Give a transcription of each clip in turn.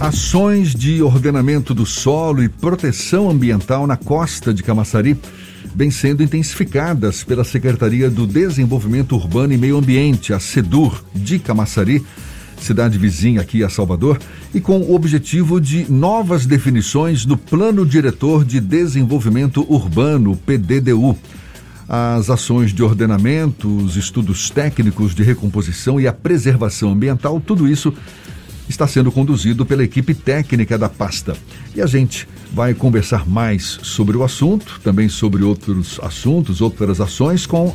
Ações de ordenamento do solo e proteção ambiental na costa de Camaçari vêm sendo intensificadas pela Secretaria do Desenvolvimento Urbano e Meio Ambiente, a SEDUR, de Camaçari, cidade vizinha aqui a Salvador, e com o objetivo de novas definições no Plano Diretor de Desenvolvimento Urbano, PDDU. As ações de ordenamento, os estudos técnicos de recomposição e a preservação ambiental, tudo isso está sendo conduzido pela equipe técnica da pasta. E a gente vai conversar mais sobre o assunto, também sobre outros assuntos, outras ações, com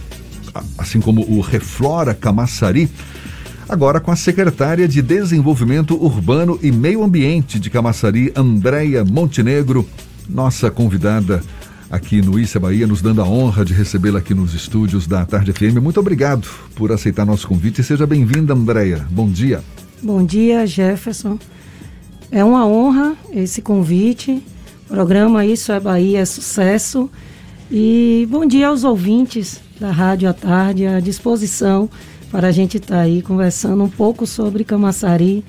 assim como o Reflora Camaçari, agora com a secretária de Desenvolvimento Urbano e Meio Ambiente de Camaçari, Andréia Montenegro, nossa convidada aqui no Issa Bahia, nos dando a honra de recebê-la aqui nos estúdios da Tarde FM. Muito obrigado por aceitar nosso convite e seja bem-vinda, Andréia. Bom dia. Bom dia, Jefferson. É uma honra esse convite. O programa Isso é Bahia é sucesso. E bom dia aos ouvintes da Rádio à Tarde, à disposição para a gente estar tá aí conversando um pouco sobre Camaçari,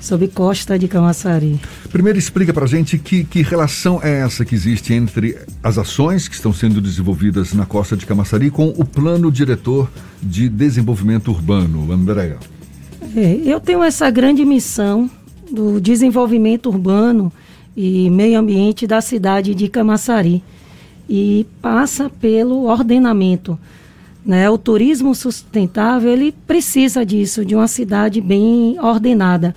sobre Costa de Camaçari. Primeiro explica para a gente que, que relação é essa que existe entre as ações que estão sendo desenvolvidas na Costa de Camaçari com o Plano Diretor de Desenvolvimento Urbano, Andréa. É, eu tenho essa grande missão do desenvolvimento urbano e meio ambiente da cidade de Camaçari e passa pelo ordenamento. Né? O turismo sustentável ele precisa disso, de uma cidade bem ordenada.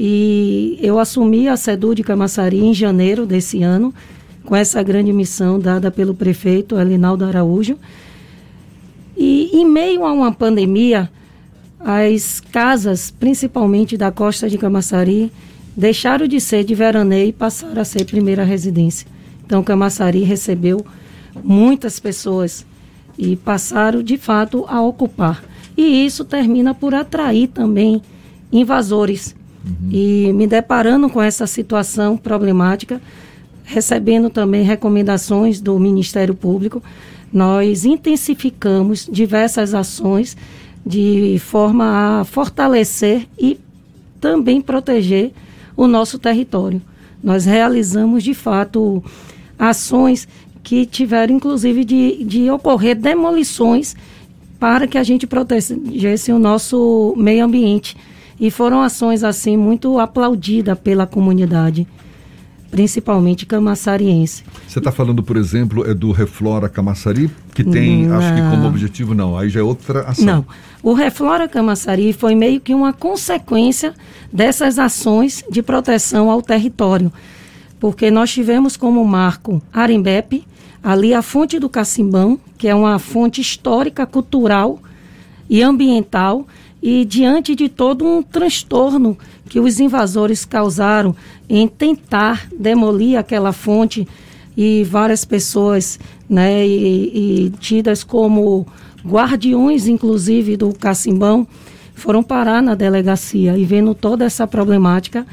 E eu assumi a SEDU de Camaçari em janeiro desse ano, com essa grande missão dada pelo prefeito Elinaldo Araújo. E em meio a uma pandemia, as casas, principalmente da costa de Camaçari, deixaram de ser de veraneio e passaram a ser primeira residência. Então, Camaçari recebeu muitas pessoas e passaram, de fato, a ocupar. E isso termina por atrair também invasores. Uhum. E me deparando com essa situação problemática, recebendo também recomendações do Ministério Público, nós intensificamos diversas ações de forma a fortalecer e também proteger o nosso território. Nós realizamos, de fato, ações que tiveram, inclusive, de, de ocorrer demolições para que a gente protegesse o nosso meio ambiente. E foram ações, assim, muito aplaudidas pela comunidade principalmente camaçariense. Você está falando, por exemplo, é do Reflora Camaçari, que tem, acho que como objetivo, não, aí já é outra ação. Não, o Reflora Camaçari foi meio que uma consequência dessas ações de proteção ao território, porque nós tivemos como marco Arembepe, ali a fonte do Cacimbão, que é uma fonte histórica, cultural e ambiental, e diante de todo um transtorno que os invasores causaram em tentar demolir aquela fonte e várias pessoas, né, e, e tidas como guardiões, inclusive do Cacimbão, foram parar na delegacia. E vendo toda essa problemática,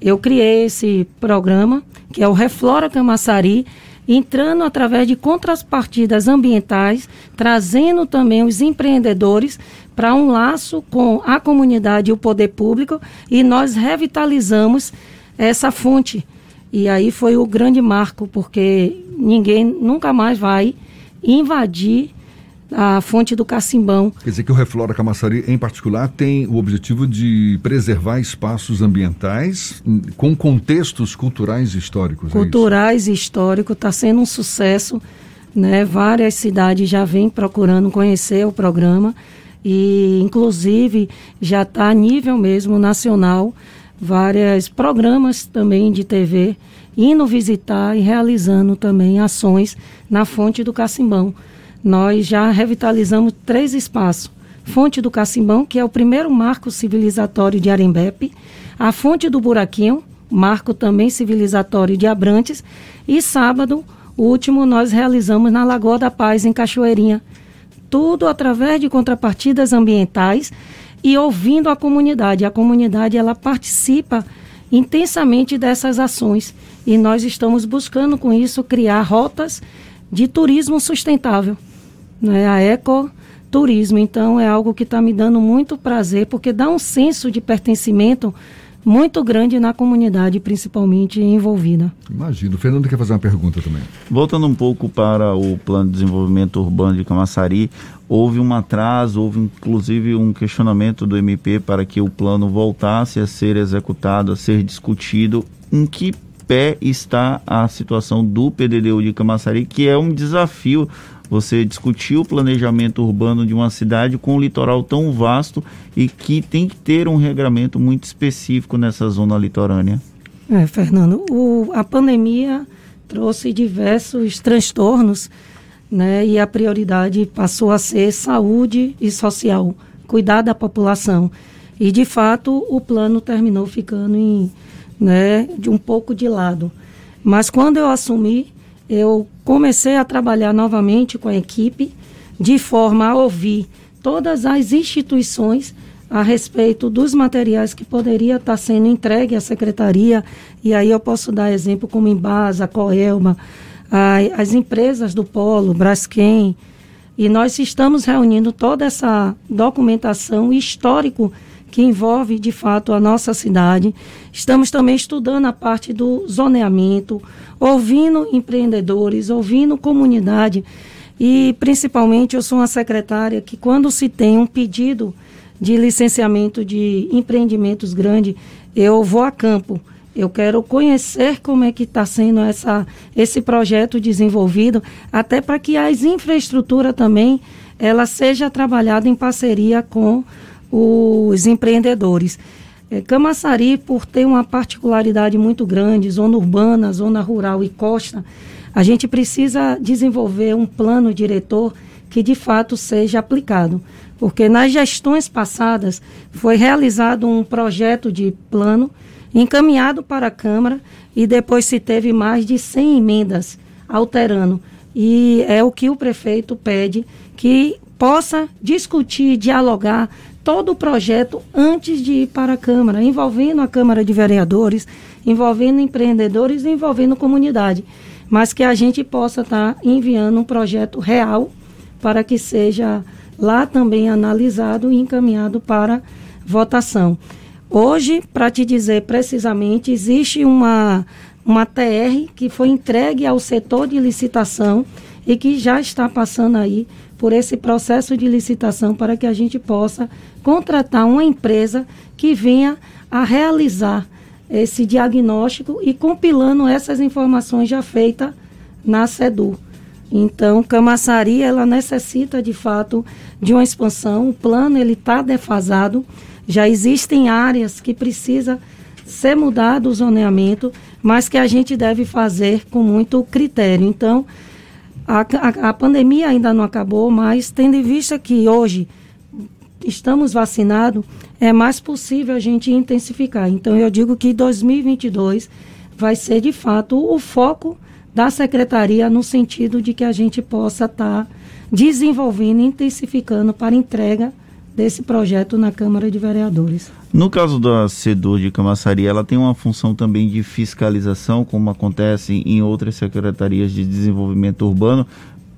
eu criei esse programa que é o Reflora Camaçari, entrando através de contrapartidas ambientais, trazendo também os empreendedores para um laço com a comunidade e o poder público e nós revitalizamos essa fonte. E aí foi o grande marco, porque ninguém nunca mais vai invadir a fonte do Cacimbão. Quer dizer que o Reflora Camaçari, em particular, tem o objetivo de preservar espaços ambientais com contextos culturais e históricos. É culturais é e históricos, está sendo um sucesso. Né? Várias cidades já vêm procurando conhecer o programa e, inclusive, já está a nível mesmo nacional vários programas também de TV indo visitar e realizando também ações na Fonte do Cacimbão. Nós já revitalizamos três espaços. Fonte do Cacimbão, que é o primeiro marco civilizatório de Arembepe, a Fonte do Buraquinho, marco também civilizatório de Abrantes, e sábado, o último, nós realizamos na Lagoa da Paz, em Cachoeirinha. Tudo através de contrapartidas ambientais e ouvindo a comunidade. A comunidade ela participa intensamente dessas ações e nós estamos buscando com isso criar rotas de turismo sustentável, né? A ecoturismo. Então é algo que está me dando muito prazer porque dá um senso de pertencimento muito grande na comunidade, principalmente envolvida. Imagino. O Fernando quer fazer uma pergunta também. Voltando um pouco para o plano de desenvolvimento urbano de Camaçari, houve um atraso, houve inclusive um questionamento do MP para que o plano voltasse a ser executado, a ser discutido. Em que pé está a situação do PDDU de Camaçari, que é um desafio você discutir o planejamento urbano de uma cidade com um litoral tão vasto e que tem que ter um regramento muito específico nessa zona litorânea. É, Fernando, o, a pandemia trouxe diversos transtornos, né? E a prioridade passou a ser saúde e social, cuidar da população. E de fato o plano terminou ficando em, né, de um pouco de lado. Mas quando eu assumi, eu comecei a trabalhar novamente com a equipe, de forma a ouvir todas as instituições a respeito dos materiais que poderia estar sendo entregue à secretaria, e aí eu posso dar exemplo como Embasa, Coelma, a, as empresas do Polo, Braskem, e nós estamos reunindo toda essa documentação histórico que envolve de fato a nossa cidade. Estamos também estudando a parte do zoneamento, ouvindo empreendedores, ouvindo comunidade e principalmente eu sou uma secretária que quando se tem um pedido de licenciamento de empreendimentos grande, eu vou a campo. Eu quero conhecer como é que está sendo essa, esse projeto desenvolvido, até para que as infraestruturas também ela seja trabalhada em parceria com os empreendedores. É, Camaçari, por ter uma particularidade muito grande, zona urbana, zona rural e costa, a gente precisa desenvolver um plano diretor que de fato seja aplicado. Porque nas gestões passadas foi realizado um projeto de plano encaminhado para a Câmara e depois se teve mais de 100 emendas alterando. E é o que o prefeito pede que possa discutir, dialogar todo o projeto antes de ir para a Câmara, envolvendo a Câmara de Vereadores, envolvendo empreendedores envolvendo comunidade. Mas que a gente possa estar tá enviando um projeto real para que seja lá também analisado e encaminhado para votação. Hoje, para te dizer precisamente, existe uma, uma TR que foi entregue ao setor de licitação e que já está passando aí por esse processo de licitação para que a gente possa contratar uma empresa que venha a realizar esse diagnóstico e compilando essas informações já feitas na SEDU. Então, Camaçari, ela necessita de fato de uma expansão. O plano ele está defasado. Já existem áreas que precisa ser mudado o zoneamento, mas que a gente deve fazer com muito critério. Então, a, a, a pandemia ainda não acabou, mas tendo em vista que hoje estamos vacinados, é mais possível a gente intensificar. Então, eu digo que 2022 vai ser, de fato, o foco da secretaria no sentido de que a gente possa estar tá desenvolvendo intensificando para entrega desse projeto na Câmara de Vereadores. No caso da SEDUR de Camaçari, ela tem uma função também de fiscalização, como acontece em outras secretarias de desenvolvimento urbano.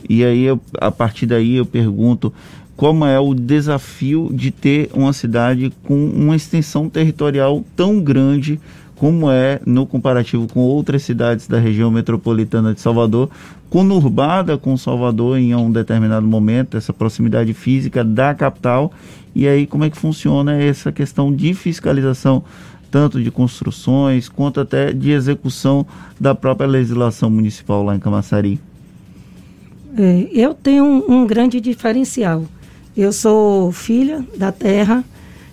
E aí, eu, a partir daí, eu pergunto como é o desafio de ter uma cidade com uma extensão territorial tão grande como é no comparativo com outras cidades da região metropolitana de Salvador, conurbada com Salvador em um determinado momento, essa proximidade física da capital. E aí, como é que funciona essa questão de fiscalização, tanto de construções quanto até de execução da própria legislação municipal lá em Camaçari? É, eu tenho um, um grande diferencial. Eu sou filha da terra,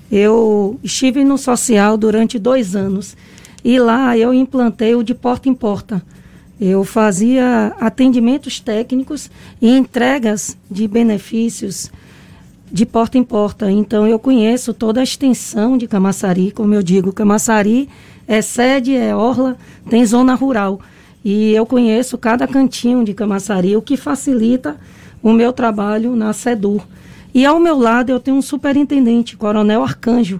eu estive no social durante dois anos e lá eu implantei o de porta em porta. Eu fazia atendimentos técnicos e entregas de benefícios de porta em porta. Então eu conheço toda a extensão de Camaçari, como eu digo, Camaçari é sede, é orla, tem zona rural. E eu conheço cada cantinho de Camaçari, o que facilita o meu trabalho na SEDUR. E ao meu lado eu tenho um superintendente, Coronel Arcanjo,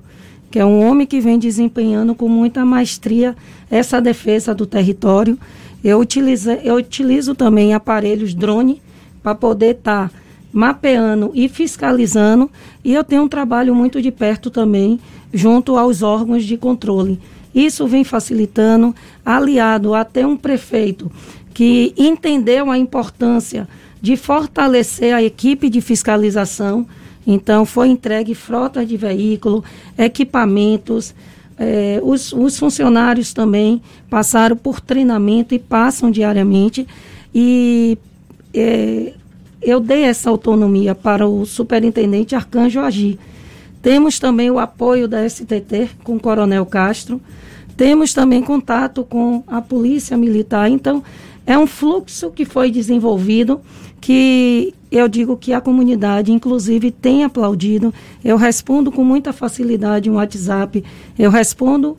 que é um homem que vem desempenhando com muita maestria essa defesa do território. Eu utilizo, eu utilizo também aparelhos drone para poder estar tá mapeando e fiscalizando, e eu tenho um trabalho muito de perto também junto aos órgãos de controle. Isso vem facilitando, aliado até um prefeito que entendeu a importância de fortalecer a equipe de fiscalização. Então, foi entregue frota de veículo, equipamentos. Eh, os, os funcionários também passaram por treinamento e passam diariamente. E eh, eu dei essa autonomia para o superintendente Arcanjo agir. Temos também o apoio da STT com o Coronel Castro. Temos também contato com a Polícia Militar. Então, é um fluxo que foi desenvolvido que eu digo que a comunidade, inclusive, tem aplaudido. Eu respondo com muita facilidade um WhatsApp, eu respondo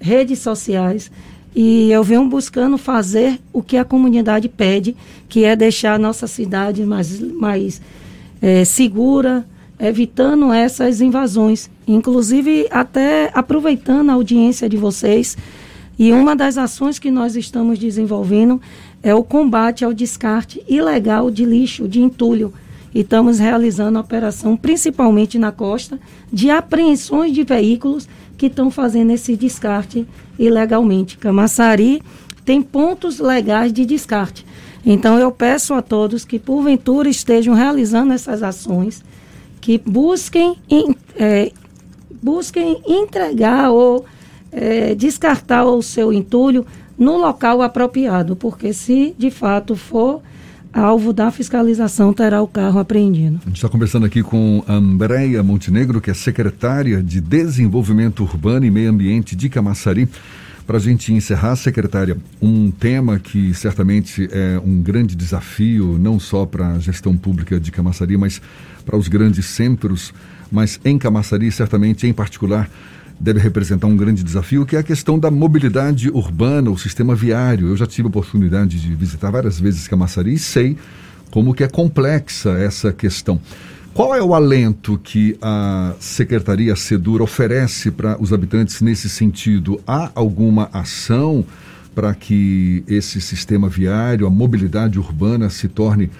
redes sociais. E eu venho buscando fazer o que a comunidade pede, que é deixar a nossa cidade mais, mais é, segura, evitando essas invasões. Inclusive, até aproveitando a audiência de vocês. E uma das ações que nós estamos desenvolvendo é o combate ao descarte ilegal de lixo, de entulho. E estamos realizando a operação, principalmente na costa, de apreensões de veículos que estão fazendo esse descarte ilegalmente. Camaçari tem pontos legais de descarte. Então eu peço a todos que porventura estejam realizando essas ações, que busquem, é, busquem entregar ou é, descartar o seu entulho no local apropriado, porque se de fato for alvo da fiscalização terá o carro apreendido. A gente está conversando aqui com Andréia Montenegro, que é secretária de Desenvolvimento Urbano e Meio Ambiente de Camaçari. Para a gente encerrar, secretária, um tema que certamente é um grande desafio, não só para a gestão pública de Camaçari, mas para os grandes centros, mas em Camaçari, certamente em particular, deve representar um grande desafio, que é a questão da mobilidade urbana, o sistema viário. Eu já tive a oportunidade de visitar várias vezes Camaçari e sei como que é complexa essa questão. Qual é o alento que a Secretaria Sedura oferece para os habitantes nesse sentido? Há alguma ação para que esse sistema viário, a mobilidade urbana se torne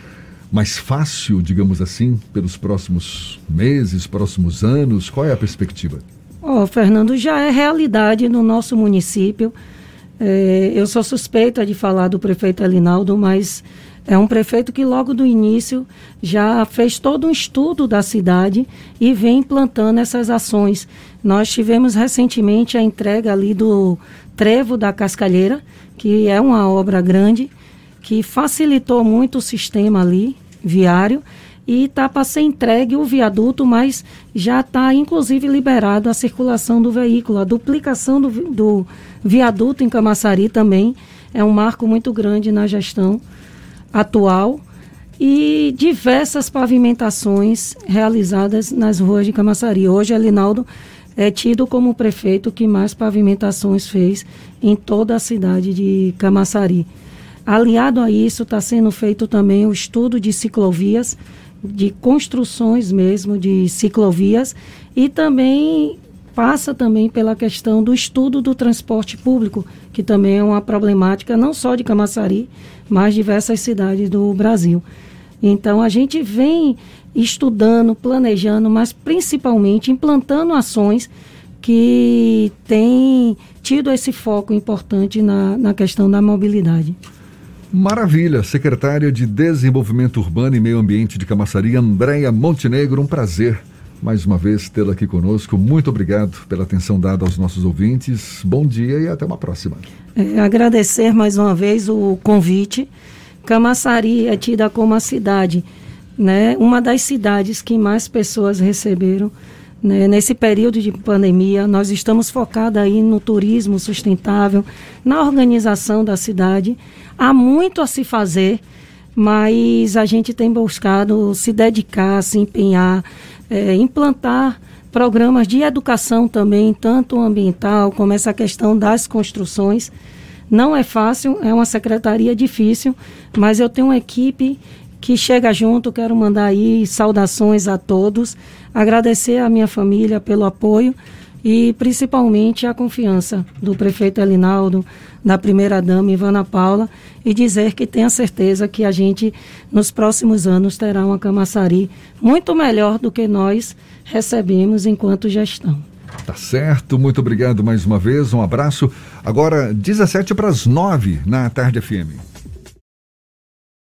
mais fácil, digamos assim, pelos próximos meses, próximos anos? Qual é a perspectiva? Oh, Fernando, já é realidade no nosso município. É, eu sou suspeita de falar do prefeito Elinaldo, mas é um prefeito que logo do início já fez todo um estudo da cidade e vem implantando essas ações. Nós tivemos recentemente a entrega ali do Trevo da Cascalheira, que é uma obra grande, que facilitou muito o sistema ali viário e está para ser entregue o viaduto, mas já está inclusive liberado a circulação do veículo. A duplicação do, do viaduto em Camaçari também é um marco muito grande na gestão atual e diversas pavimentações realizadas nas ruas de Camaçari. Hoje, Elinaldo é tido como o prefeito que mais pavimentações fez em toda a cidade de Camaçari. Aliado a isso, está sendo feito também o estudo de ciclovias, de construções mesmo de ciclovias e também passa também pela questão do estudo do transporte público, que também é uma problemática não só de Camaçari, mas diversas cidades do Brasil. Então a gente vem estudando, planejando, mas principalmente implantando ações que têm tido esse foco importante na, na questão da mobilidade. Maravilha, secretária de Desenvolvimento Urbano e Meio Ambiente de Camaçari, Andréia Montenegro, um prazer mais uma vez tê-la aqui conosco. Muito obrigado pela atenção dada aos nossos ouvintes. Bom dia e até uma próxima. É, agradecer mais uma vez o convite. Camaçari é tida como a cidade, né, uma das cidades que mais pessoas receberam né, nesse período de pandemia, nós estamos focados aí no turismo sustentável, na organização da cidade. Há muito a se fazer, mas a gente tem buscado se dedicar, se empenhar, é, implantar programas de educação também, tanto ambiental como essa questão das construções. Não é fácil, é uma secretaria difícil, mas eu tenho uma equipe que chega junto. Quero mandar aí saudações a todos, agradecer à minha família pelo apoio e principalmente a confiança do prefeito Elinaldo, da primeira-dama Ivana Paula e dizer que tenha certeza que a gente, nos próximos anos, terá uma Camaçari muito melhor do que nós recebemos enquanto gestão. Tá certo, muito obrigado mais uma vez, um abraço. Agora, 17 para as 9 na Tarde FM.